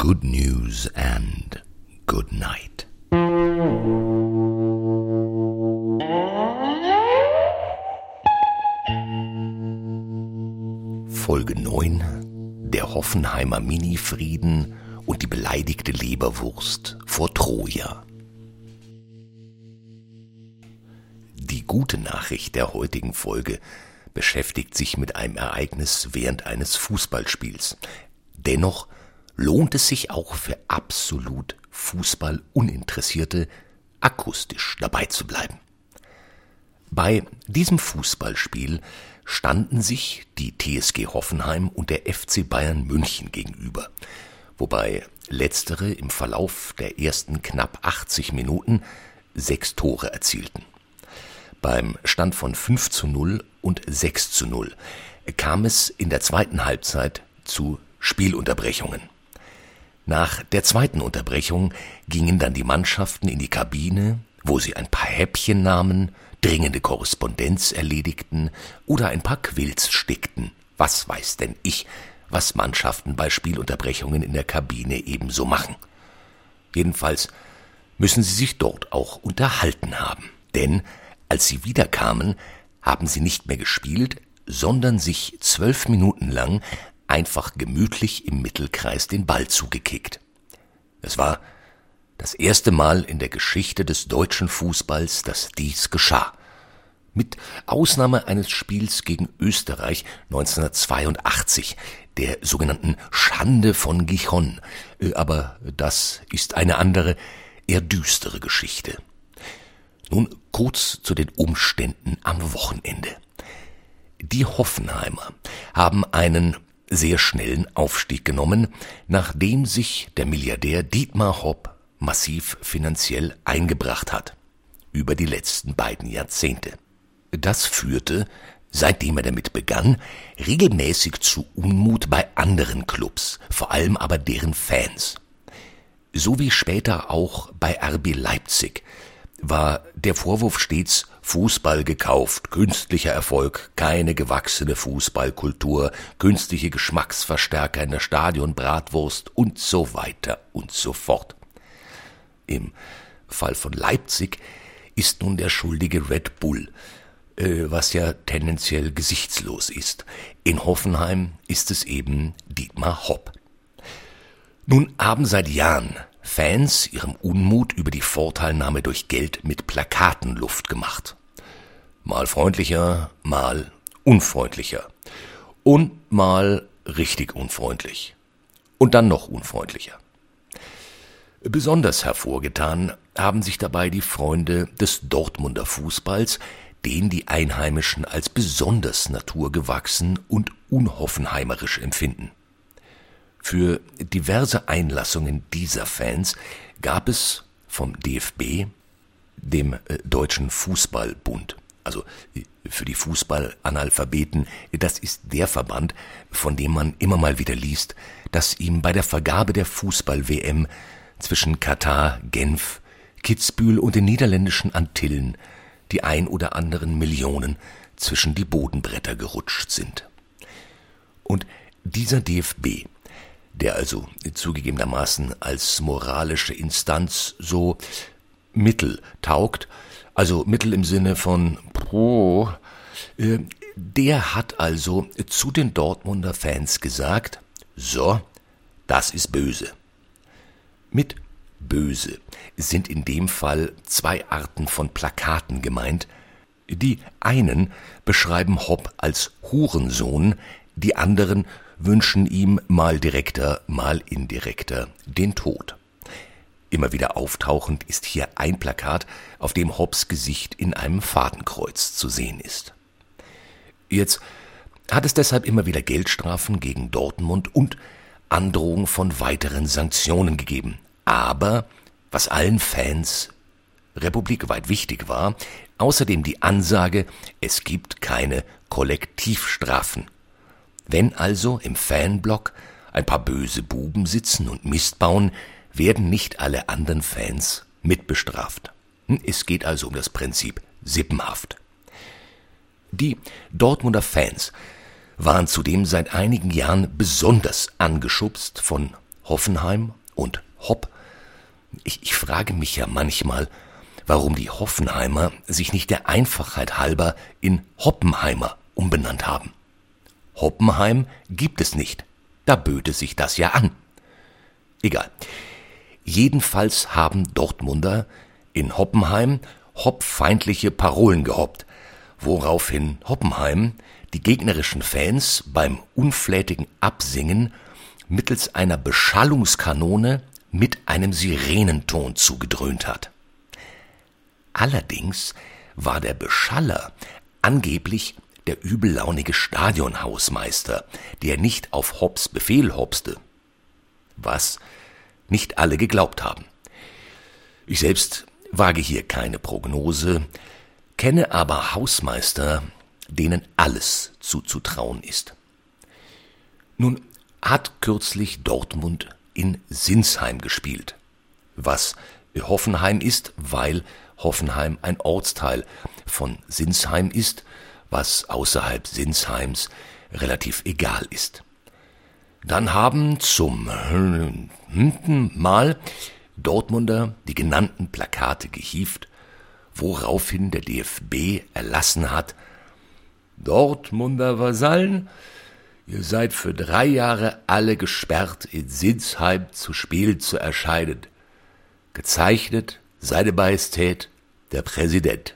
good news and good night. Folge 9 Der Hoffenheimer Mini-Frieden und die beleidigte Leberwurst vor Troja. Die gute Nachricht der heutigen Folge beschäftigt sich mit einem Ereignis während eines Fußballspiels. Dennoch lohnt es sich auch für absolut Fußballuninteressierte, akustisch dabei zu bleiben. Bei diesem Fußballspiel standen sich die TSG Hoffenheim und der FC Bayern München gegenüber, wobei letztere im Verlauf der ersten knapp 80 Minuten sechs Tore erzielten. Beim Stand von 5 zu 0 und 6 zu 0 kam es in der zweiten Halbzeit zu Spielunterbrechungen. Nach der zweiten Unterbrechung gingen dann die Mannschaften in die Kabine, wo sie ein paar Häppchen nahmen, dringende Korrespondenz erledigten oder ein paar Quills stickten. Was weiß denn ich, was Mannschaften bei Spielunterbrechungen in der Kabine ebenso machen. Jedenfalls müssen sie sich dort auch unterhalten haben. Denn als sie wiederkamen, haben sie nicht mehr gespielt, sondern sich zwölf Minuten lang einfach gemütlich im Mittelkreis den Ball zugekickt. Es war das erste Mal in der Geschichte des deutschen Fußballs, dass dies geschah. Mit Ausnahme eines Spiels gegen Österreich 1982, der sogenannten Schande von Gijon. Äh, aber das ist eine andere, eher düstere Geschichte. Nun kurz zu den Umständen am Wochenende. Die Hoffenheimer haben einen sehr schnellen Aufstieg genommen, nachdem sich der Milliardär Dietmar Hopp massiv finanziell eingebracht hat. Über die letzten beiden Jahrzehnte. Das führte, seitdem er damit begann, regelmäßig zu Unmut bei anderen Clubs, vor allem aber deren Fans. So wie später auch bei RB Leipzig war der Vorwurf stets Fußball gekauft, künstlicher Erfolg, keine gewachsene Fußballkultur, künstliche Geschmacksverstärker in der Stadionbratwurst und so weiter und so fort. Im Fall von Leipzig ist nun der schuldige Red Bull, äh, was ja tendenziell gesichtslos ist. In Hoffenheim ist es eben Dietmar Hopp. Nun haben seit Jahren Fans ihrem Unmut über die Vorteilnahme durch Geld mit Plakaten Luft gemacht. Mal freundlicher, mal unfreundlicher. Und mal richtig unfreundlich. Und dann noch unfreundlicher. Besonders hervorgetan haben sich dabei die Freunde des Dortmunder Fußballs, den die Einheimischen als besonders naturgewachsen und unhoffenheimerisch empfinden. Für diverse Einlassungen dieser Fans gab es vom DFB, dem äh, Deutschen Fußballbund, also äh, für die Fußballanalphabeten, das ist der Verband, von dem man immer mal wieder liest, dass ihm bei der Vergabe der Fußball-WM zwischen Katar, Genf, Kitzbühel und den niederländischen Antillen die ein oder anderen Millionen zwischen die Bodenbretter gerutscht sind. Und dieser DFB der also zugegebenermaßen als moralische Instanz so Mittel taugt, also Mittel im Sinne von äh, der hat also zu den Dortmunder Fans gesagt, so, das ist böse. Mit böse sind in dem Fall zwei Arten von Plakaten gemeint. Die einen beschreiben Hopp als Hurensohn, die anderen wünschen ihm mal direkter, mal indirekter den Tod. Immer wieder auftauchend ist hier ein Plakat, auf dem Hobbs Gesicht in einem Fadenkreuz zu sehen ist. Jetzt hat es deshalb immer wieder Geldstrafen gegen Dortmund und Androhung von weiteren Sanktionen gegeben. Aber, was allen Fans republikweit wichtig war, außerdem die Ansage, es gibt keine Kollektivstrafen wenn also im Fanblock ein paar böse Buben sitzen und Mist bauen, werden nicht alle anderen Fans mitbestraft. Hm, es geht also um das Prinzip Sippenhaft. Die Dortmunder Fans waren zudem seit einigen Jahren besonders angeschubst von Hoffenheim und Hopp. Ich, ich frage mich ja manchmal, warum die Hoffenheimer sich nicht der Einfachheit halber in Hoppenheimer umbenannt haben. Hoppenheim gibt es nicht. Da böte sich das ja an. Egal. Jedenfalls haben Dortmunder in Hoppenheim hoppfeindliche Parolen gehoppt, woraufhin Hoppenheim die gegnerischen Fans beim unflätigen Absingen mittels einer Beschallungskanone mit einem Sirenenton zugedröhnt hat. Allerdings war der Beschaller angeblich der übellaunige Stadionhausmeister, der nicht auf Hobbs Befehl hopste. Was nicht alle geglaubt haben. Ich selbst wage hier keine Prognose, kenne aber Hausmeister, denen alles zuzutrauen ist. Nun hat kürzlich Dortmund in Sinsheim gespielt, was Hoffenheim ist, weil Hoffenheim ein Ortsteil von Sinsheim ist, was außerhalb Sinsheims relativ egal ist. Dann haben zum fünften Mal Dortmunder die genannten Plakate gehieft, woraufhin der DFB erlassen hat, Dortmunder Vasallen, ihr seid für drei Jahre alle gesperrt, in Sinsheim zu Spiel zu erscheinen. Gezeichnet seine Majestät der Präsident.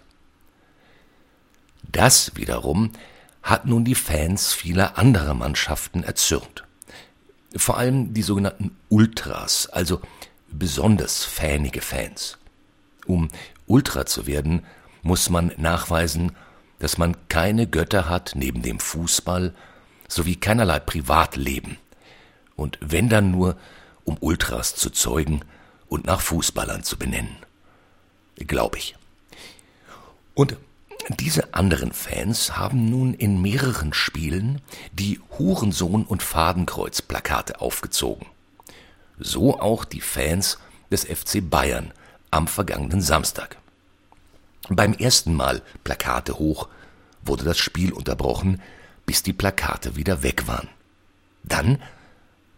Das wiederum hat nun die Fans vieler anderer Mannschaften erzürnt. Vor allem die sogenannten Ultras, also besonders fähnige Fans. Um Ultra zu werden, muss man nachweisen, dass man keine Götter hat neben dem Fußball sowie keinerlei Privatleben. Und wenn dann nur, um Ultras zu zeugen und nach Fußballern zu benennen. Glaube ich. Und diese anderen Fans haben nun in mehreren Spielen die Hurensohn- und Fadenkreuz-Plakate aufgezogen. So auch die Fans des FC Bayern am vergangenen Samstag. Beim ersten Mal Plakate hoch wurde das Spiel unterbrochen, bis die Plakate wieder weg waren. Dann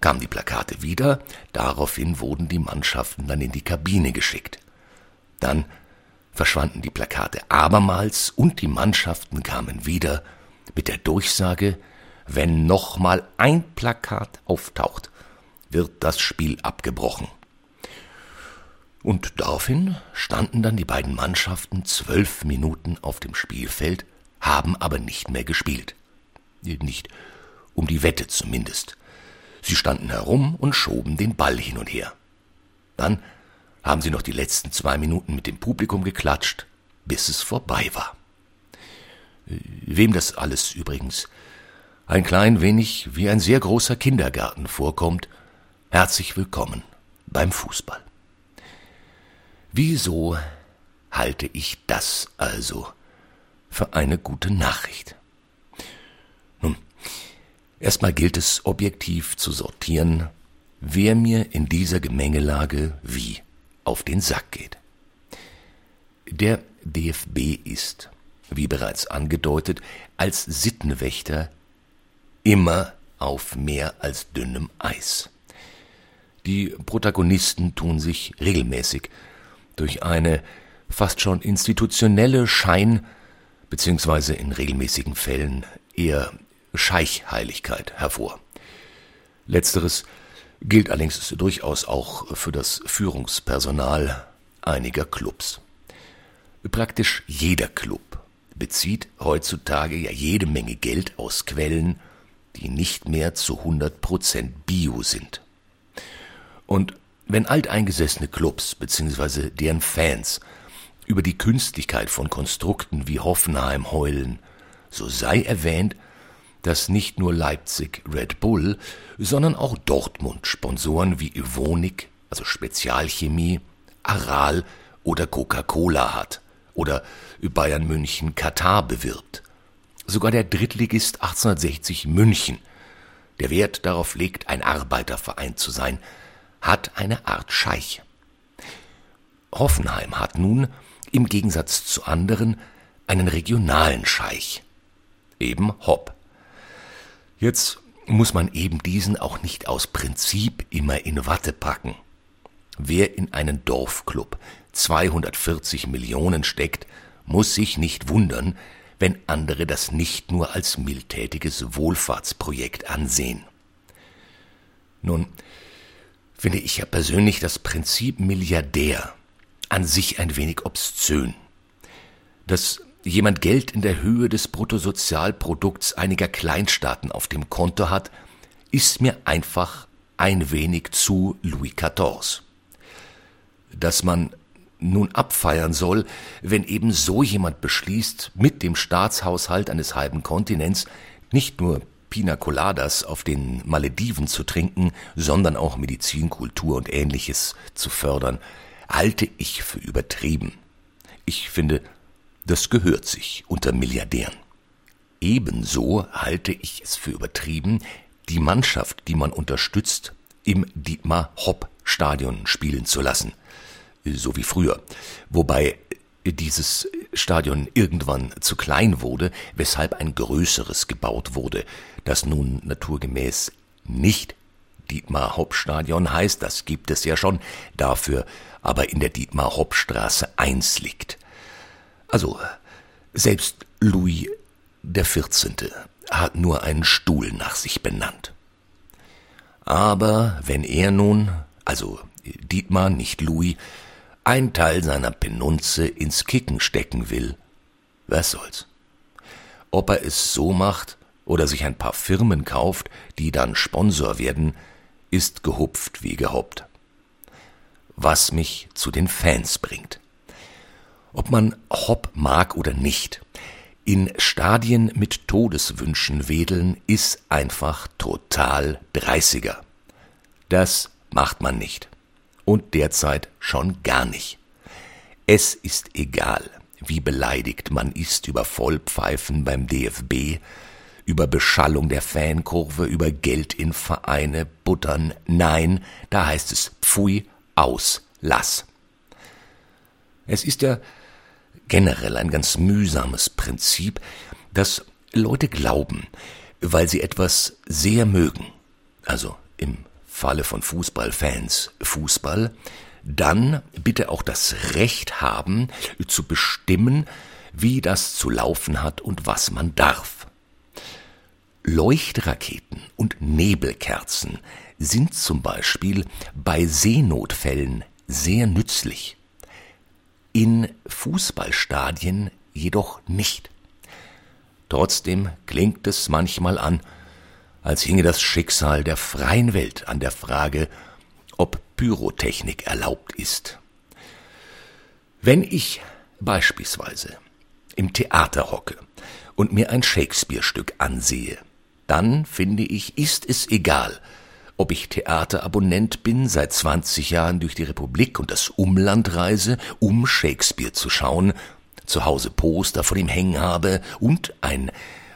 kamen die Plakate wieder, daraufhin wurden die Mannschaften dann in die Kabine geschickt. Dann verschwanden die Plakate abermals und die Mannschaften kamen wieder mit der Durchsage, wenn noch mal ein Plakat auftaucht, wird das Spiel abgebrochen. Und daraufhin standen dann die beiden Mannschaften zwölf Minuten auf dem Spielfeld, haben aber nicht mehr gespielt. Nicht um die Wette zumindest. Sie standen herum und schoben den Ball hin und her. Dann haben sie noch die letzten zwei Minuten mit dem Publikum geklatscht, bis es vorbei war. Wem das alles übrigens ein klein wenig wie ein sehr großer Kindergarten vorkommt, herzlich willkommen beim Fußball. Wieso halte ich das also für eine gute Nachricht? Nun, erstmal gilt es objektiv zu sortieren, wer mir in dieser Gemengelage wie auf den Sack geht. Der DFB ist, wie bereits angedeutet, als Sittenwächter immer auf mehr als dünnem Eis. Die Protagonisten tun sich regelmäßig durch eine fast schon institutionelle Schein- bzw. in regelmäßigen Fällen eher Scheichheiligkeit hervor. Letzteres gilt allerdings durchaus auch für das Führungspersonal einiger Clubs. Praktisch jeder Club bezieht heutzutage ja jede Menge Geld aus Quellen, die nicht mehr zu 100 Prozent Bio sind. Und wenn alteingesessene Clubs bzw. deren Fans über die Künstlichkeit von Konstrukten wie Hoffenheim heulen, so sei erwähnt, dass nicht nur Leipzig Red Bull, sondern auch Dortmund Sponsoren wie Evonik, also Spezialchemie, Aral oder Coca-Cola hat oder Bayern München Katar bewirbt. Sogar der Drittligist 1860 München, der Wert darauf legt, ein Arbeiterverein zu sein, hat eine Art Scheich. Hoffenheim hat nun, im Gegensatz zu anderen, einen regionalen Scheich, eben Hopp. Jetzt muss man eben diesen auch nicht aus Prinzip immer in Watte packen. Wer in einen Dorfclub 240 Millionen steckt, muss sich nicht wundern, wenn andere das nicht nur als mildtätiges Wohlfahrtsprojekt ansehen. Nun finde ich ja persönlich das Prinzip Milliardär an sich ein wenig obszön. Dass jemand Geld in der Höhe des Bruttosozialprodukts einiger Kleinstaaten auf dem Konto hat, ist mir einfach ein wenig zu Louis XIV. Dass man nun abfeiern soll, wenn eben so jemand beschließt, mit dem Staatshaushalt eines halben Kontinents nicht nur Pina Coladas auf den Malediven zu trinken, sondern auch Medizin, Kultur und ähnliches zu fördern, halte ich für übertrieben. Ich finde, das gehört sich unter Milliardären. Ebenso halte ich es für übertrieben, die Mannschaft, die man unterstützt, im Dietmar Hopp Stadion spielen zu lassen – so wie früher. Wobei dieses Stadion irgendwann zu klein wurde, weshalb ein größeres gebaut wurde, das nun naturgemäß nicht Dietmar Hauptstadion heißt, das gibt es ja schon, dafür aber in der Dietmar Hauptstraße 1 liegt. Also, selbst Louis 14. hat nur einen Stuhl nach sich benannt. Aber wenn er nun, also Dietmar, nicht Louis, ein Teil seiner Penunze ins Kicken stecken will, was soll's? Ob er es so macht oder sich ein paar Firmen kauft, die dann Sponsor werden, ist gehupft wie gehoppt. Was mich zu den Fans bringt. Ob man Hopp mag oder nicht, in Stadien mit Todeswünschen wedeln ist einfach total dreißiger. Das macht man nicht und derzeit schon gar nicht. Es ist egal, wie beleidigt man ist über Vollpfeifen beim DFB, über Beschallung der Fankurve, über Geld in Vereine, Buttern. Nein, da heißt es Pfui, aus, lass. Es ist ja generell ein ganz mühsames Prinzip, dass Leute glauben, weil sie etwas sehr mögen, also im Falle von Fußballfans Fußball, dann bitte auch das Recht haben, zu bestimmen, wie das zu laufen hat und was man darf. Leuchtraketen und Nebelkerzen sind zum Beispiel bei Seenotfällen sehr nützlich. In Fußballstadien jedoch nicht. Trotzdem klingt es manchmal an, als hinge das Schicksal der freien Welt an der Frage, ob Pyrotechnik erlaubt ist. Wenn ich beispielsweise im Theater hocke und mir ein Shakespeare-Stück ansehe, dann finde ich, ist es egal, ob ich Theaterabonnent bin, seit 20 Jahren durch die Republik und das Umland reise, um Shakespeare zu schauen, zu Hause Poster von ihm hängen habe und ein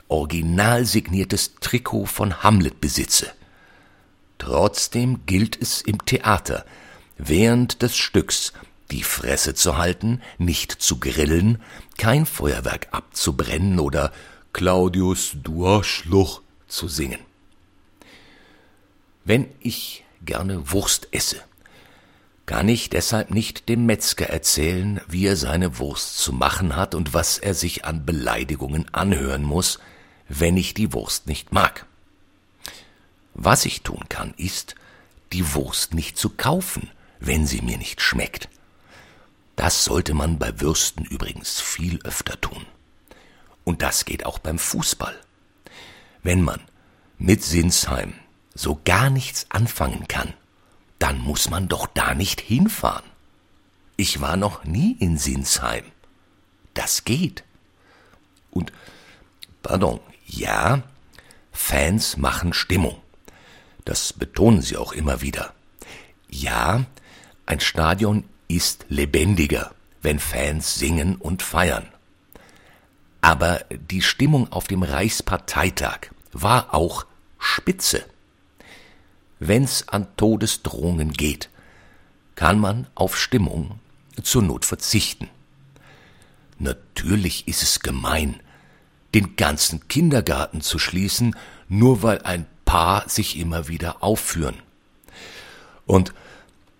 original signiertes Trikot von Hamlet besitze. Trotzdem gilt es im Theater, während des Stücks die Fresse zu halten, nicht zu grillen, kein Feuerwerk abzubrennen oder Claudius, du Arschloch zu singen. Wenn ich gerne Wurst esse, kann ich deshalb nicht dem Metzger erzählen, wie er seine Wurst zu machen hat und was er sich an Beleidigungen anhören muss, wenn ich die Wurst nicht mag. Was ich tun kann, ist, die Wurst nicht zu kaufen, wenn sie mir nicht schmeckt. Das sollte man bei Würsten übrigens viel öfter tun. Und das geht auch beim Fußball. Wenn man mit Sinsheim so gar nichts anfangen kann, dann muss man doch da nicht hinfahren. Ich war noch nie in Sinsheim. Das geht. Und, pardon, ja, Fans machen Stimmung. Das betonen sie auch immer wieder. Ja, ein Stadion ist lebendiger, wenn Fans singen und feiern. Aber die Stimmung auf dem Reichsparteitag war auch spitze. Wenn's an Todesdrohungen geht, kann man auf Stimmung zur Not verzichten. Natürlich ist es gemein, den ganzen Kindergarten zu schließen, nur weil ein Fauxpas sich immer wieder aufführen. Und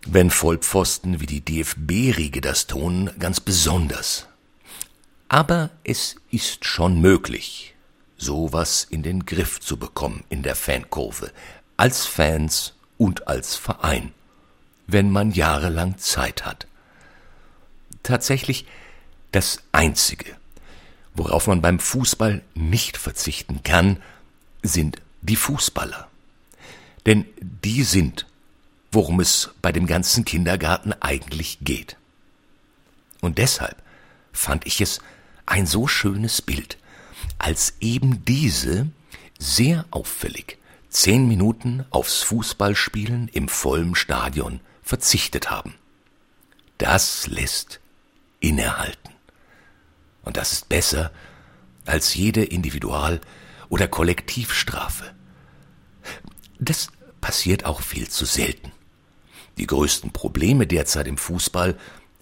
wenn Vollpfosten wie die DFB-Riege das tun, ganz besonders. Aber es ist schon möglich, sowas in den Griff zu bekommen in der Fankurve, als Fans und als Verein, wenn man jahrelang Zeit hat. Tatsächlich das Einzige, worauf man beim Fußball nicht verzichten kann, sind die Fußballer. Denn die sind, worum es bei dem ganzen Kindergarten eigentlich geht. Und deshalb fand ich es ein so schönes Bild, als eben diese sehr auffällig zehn Minuten aufs Fußballspielen im vollen Stadion verzichtet haben. Das lässt innehalten. Und das ist besser als jede Individual- oder Kollektivstrafe. Das passiert auch viel zu selten. Die größten Probleme derzeit im Fußball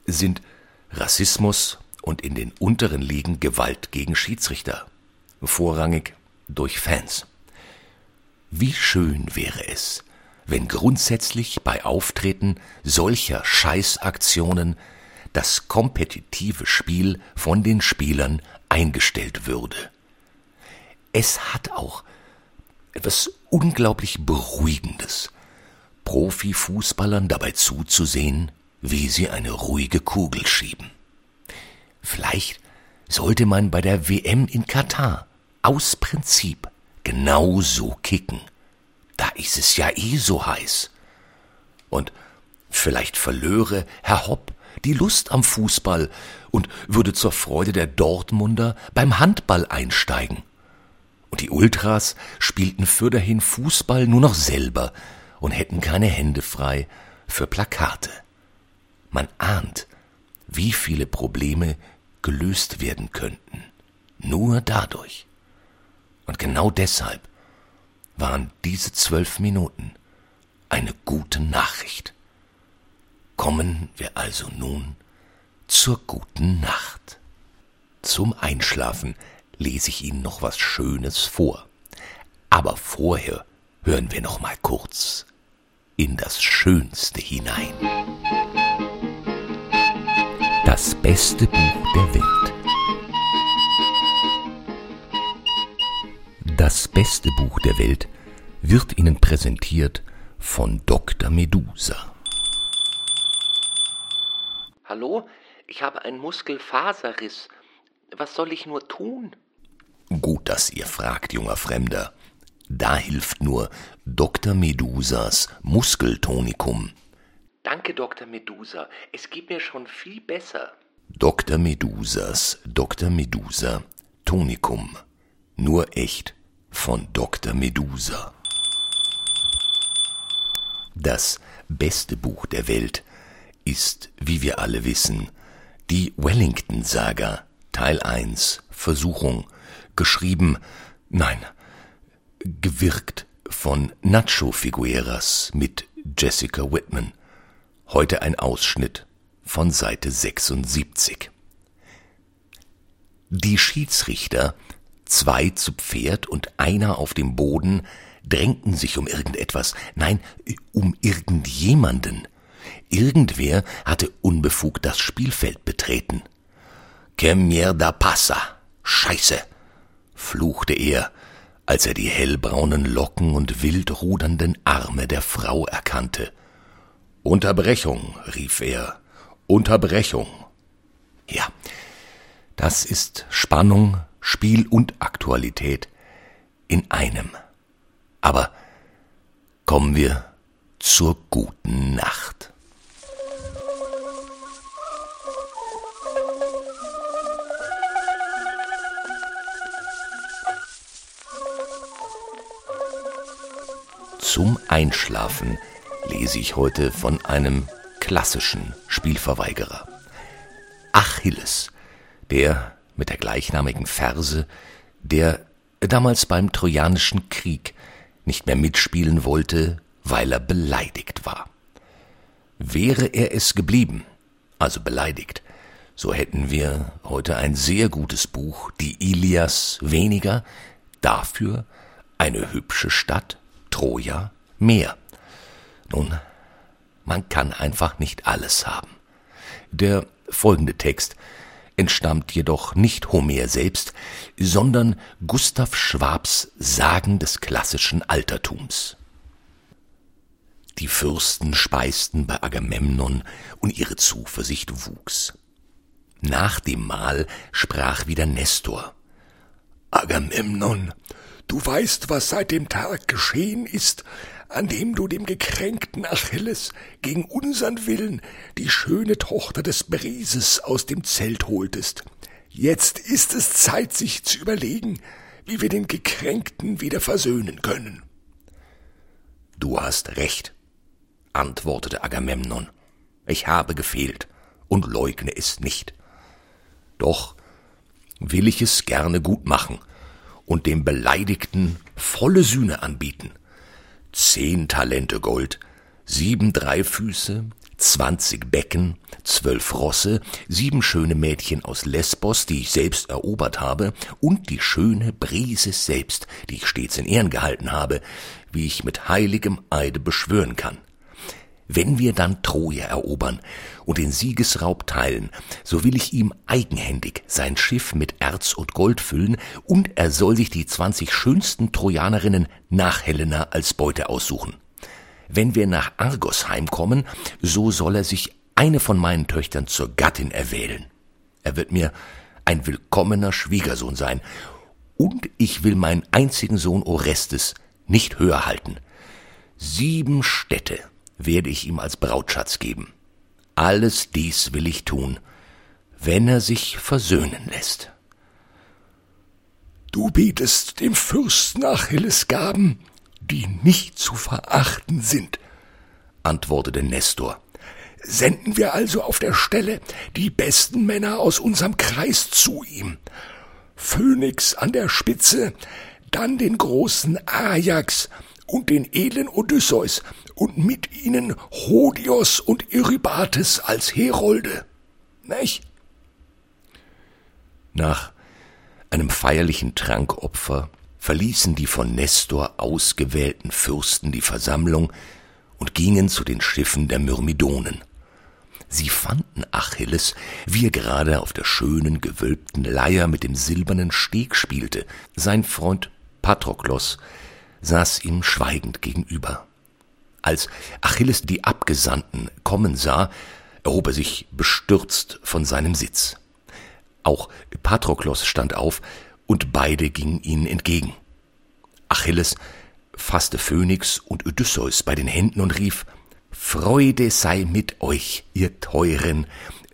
sind Rassismus und in den unteren Ligen Gewalt gegen Schiedsrichter, vorrangig durch Fans. Wie schön wäre es, wenn grundsätzlich bei Auftreten solcher Scheißaktionen das kompetitive Spiel von den Spielern eingestellt würde. Es hat auch etwas unglaublich Beruhigendes, Profifußballern dabei zuzusehen, wie sie eine ruhige Kugel schieben. Vielleicht sollte man bei der WM in Katar aus Prinzip genau so kicken. Da ist es ja eh so heiß. Und vielleicht verlöre Herr Hopp die Lust am Fußball und würde zur Freude der Dortmunder beim Handball einsteigen. Und die Ultras spielten fürderhin Fußball nur noch selber und hätten keine Hände frei für Plakate. Man ahnt, wie viele Probleme gelöst werden könnten. Nur dadurch. Und genau deshalb waren diese zwölf Minuten eine gute Nachricht. Kommen wir also nun zur guten Nacht. Zum Einschlafen lese ich Ihnen noch was Schönes vor. Aber vorher hören wir noch mal kurz in das Schönste hinein. Das beste Buch der Welt. Beste Buch der Welt wird Ihnen präsentiert von Dr. Medusa. Hallo, ich habe einen Muskelfaserriss. Was soll ich nur tun? Gut, dass ihr fragt, junger Fremder. Da hilft nur Dr. Medusas Muskeltonikum. Danke, Dr. Medusa. Es geht mir schon viel besser. Dr. Medusas Dr. Medusa Tonikum. Nur echt von Dr. Medusa. Das beste Buch der Welt ist, wie wir alle wissen, die Wellington-Saga, Teil 1, Versuchung, geschrieben, nein, gewirkt von Nacho Figueras mit Jessica Whitman. Heute ein Ausschnitt von Seite 76. Die Schiedsrichter, zwei zu Pferd und einer auf dem Boden, drängten sich um irgendetwas, nein, um irgendjemanden. Irgendwer hatte unbefugt das Spielfeld betreten. Que mierda passa! Scheiße! fluchte er, als er die hellbraunen Locken und wild rudernden Arme der Frau erkannte. Unterbrechung, rief er. Unterbrechung. Ja, das ist Spannung, Spiel und Aktualität in einem. Aber kommen wir zur guten Nacht. Zum Einschlafen lese ich heute von einem klassischen Spielverweigerer. Achilles, der mit der gleichnamigen Verse, der damals beim Trojanischen Krieg nicht mehr mitspielen wollte, weil er beleidigt war. Wäre er es geblieben, also beleidigt, so hätten wir heute ein sehr gutes Buch, die Ilias weniger, dafür eine hübsche Stadt Troja mehr. Nun, man kann einfach nicht alles haben. Der folgende Text entstammt jedoch nicht Homer selbst, sondern Gustav Schwabs Sagen des klassischen Altertums. Die Fürsten speisten bei Agamemnon und ihre Zuversicht wuchs. Nach dem Mahl sprach wieder Nestor. Agamemnon, du weißt, was seit dem Tag geschehen ist, an dem du dem gekränkten Achilles gegen unsern Willen die schöne Tochter des Brieses aus dem Zelt holtest. Jetzt ist es Zeit, sich zu überlegen, wie wir den Gekränkten wieder versöhnen können. Du hast recht, antwortete Agamemnon. Ich habe gefehlt und leugne es nicht. Doch will ich es gerne gut machen und dem Beleidigten volle Sühne anbieten zehn Talente Gold, sieben Dreifüße, zwanzig Becken, zwölf Rosse, sieben schöne Mädchen aus Lesbos, die ich selbst erobert habe, und die schöne Brises selbst, die ich stets in Ehren gehalten habe, wie ich mit heiligem Eide beschwören kann. Wenn wir dann Troja erobern und den Siegesraub teilen, so will ich ihm eigenhändig sein Schiff mit Erz und Gold füllen, und er soll sich die zwanzig schönsten Trojanerinnen nach Helena als Beute aussuchen. Wenn wir nach Argos heimkommen, so soll er sich eine von meinen Töchtern zur Gattin erwählen. Er wird mir ein willkommener Schwiegersohn sein, und ich will meinen einzigen Sohn Orestes nicht höher halten. Sieben Städte werde ich ihm als Brautschatz geben. Alles dies will ich tun, wenn er sich versöhnen lässt. Du bietest dem Fürsten Achilles Gaben, die nicht zu verachten sind, antwortete Nestor. Senden wir also auf der Stelle die besten Männer aus unserem Kreis zu ihm. Phönix an der Spitze, dann den großen Ajax und den edlen Odysseus und mit ihnen Hodios und Eurybates als Herolde. Nicht? Nach einem feierlichen Trankopfer verließen die von Nestor ausgewählten Fürsten die Versammlung und gingen zu den Schiffen der Myrmidonen. Sie fanden Achilles, wie er gerade auf der schönen, gewölbten Leier mit dem silbernen Steg spielte. Sein Freund Patroklos saß ihm schweigend gegenüber. Als Achilles die Abgesandten kommen sah, erhob er sich bestürzt von seinem Sitz. Auch Patroklos stand auf, und beide gingen ihnen entgegen. Achilles fasste Phönix und Odysseus bei den Händen und rief Freude sei mit euch, ihr Teuren.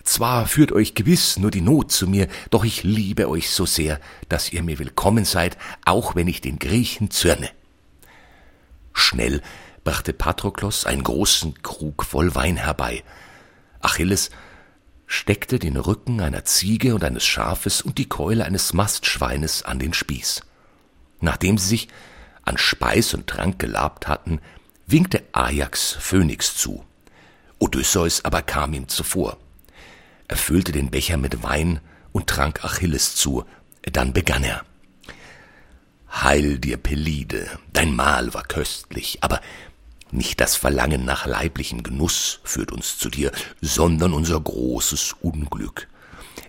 Zwar führt euch gewiss nur die Not zu mir, doch ich liebe euch so sehr, dass ihr mir willkommen seid, auch wenn ich den Griechen zürne. Schnell brachte Patroklos einen großen Krug voll Wein herbei. Achilles steckte den Rücken einer Ziege und eines Schafes und die Keule eines Mastschweines an den Spieß. Nachdem sie sich an Speis und Trank gelabt hatten, winkte Ajax Phönix zu. Odysseus aber kam ihm zuvor. Er füllte den Becher mit Wein und trank Achilles zu, dann begann er. Heil dir, Pelide, dein Mahl war köstlich, aber nicht das Verlangen nach leiblichem Genuss führt uns zu dir, sondern unser großes Unglück.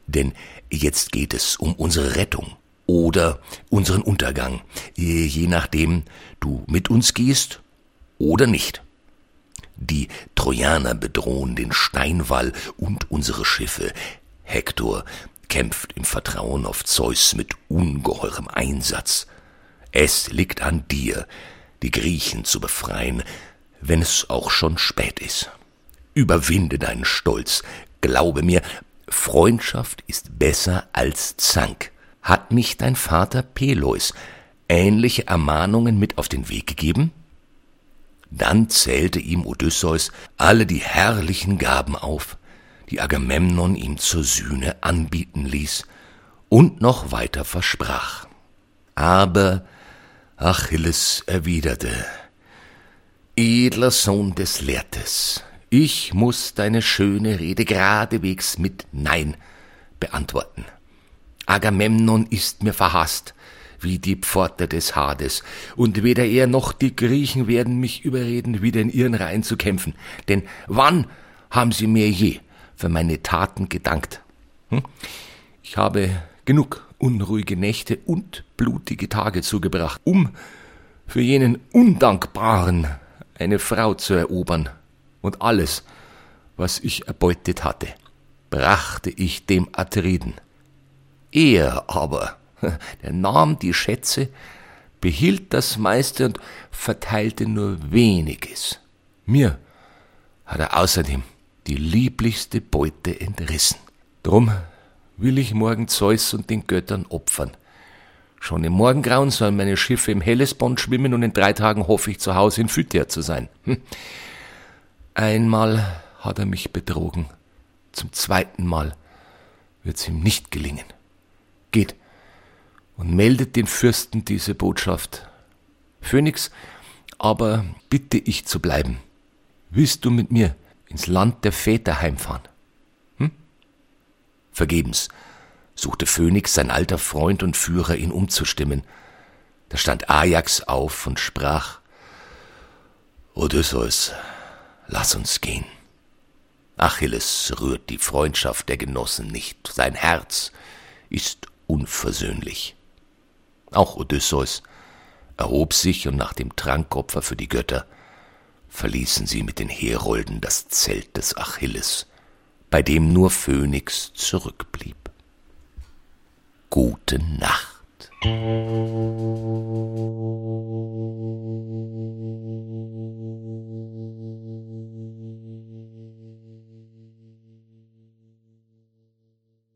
Denn jetzt geht es um unsere Rettung oder unseren Untergang, je nachdem du mit uns gehst oder nicht. Die Trojaner bedrohen den Steinwall und unsere Schiffe. Hektor kämpft im Vertrauen auf Zeus mit ungeheurem Einsatz. Es liegt an dir, die Griechen zu befreien, wenn es auch schon spät ist. Überwinde deinen Stolz, glaube mir, Freundschaft ist besser als Zank. Hat nicht dein Vater Peleus ähnliche Ermahnungen mit auf den Weg gegeben? Dann zählte ihm Odysseus alle die herrlichen Gaben auf, die Agamemnon ihm zur Sühne anbieten ließ und noch weiter versprach. Aber Achilles erwiderte, Edler Sohn des Lehrtes, ich muss deine schöne Rede geradewegs mit Nein beantworten. Agamemnon ist mir verhasst, wie die Pforte des Hades, und weder er noch die Griechen werden mich überreden, wieder in ihren Reihen zu kämpfen. Denn wann haben sie mir je für meine Taten gedankt? Hm? Ich habe genug unruhige Nächte und blutige Tage zugebracht, um für jenen Undankbaren eine Frau zu erobern. Und alles, was ich erbeutet hatte, brachte ich dem Atriden. Er aber, der nahm die Schätze, behielt das meiste und verteilte nur weniges. Mir hat er außerdem die lieblichste Beute entrissen. Drum will ich morgen Zeus und den Göttern opfern. Schon im Morgengrauen sollen meine Schiffe im Hellespont schwimmen und in drei Tagen hoffe ich zu Hause in Phythia zu sein. Hm. Einmal hat er mich betrogen. Zum zweiten Mal wird's ihm nicht gelingen. Geht und meldet den Fürsten diese Botschaft. Phönix, aber bitte ich zu bleiben. Willst du mit mir ins Land der Väter heimfahren? Vergebens suchte Phönix, sein alter Freund und Führer, ihn umzustimmen. Da stand Ajax auf und sprach, Odysseus, lass uns gehen. Achilles rührt die Freundschaft der Genossen nicht, sein Herz ist unversöhnlich. Auch Odysseus erhob sich und nach dem Trankopfer für die Götter verließen sie mit den Herolden das Zelt des Achilles, bei dem nur Phönix zurückblieb. Gute Nacht.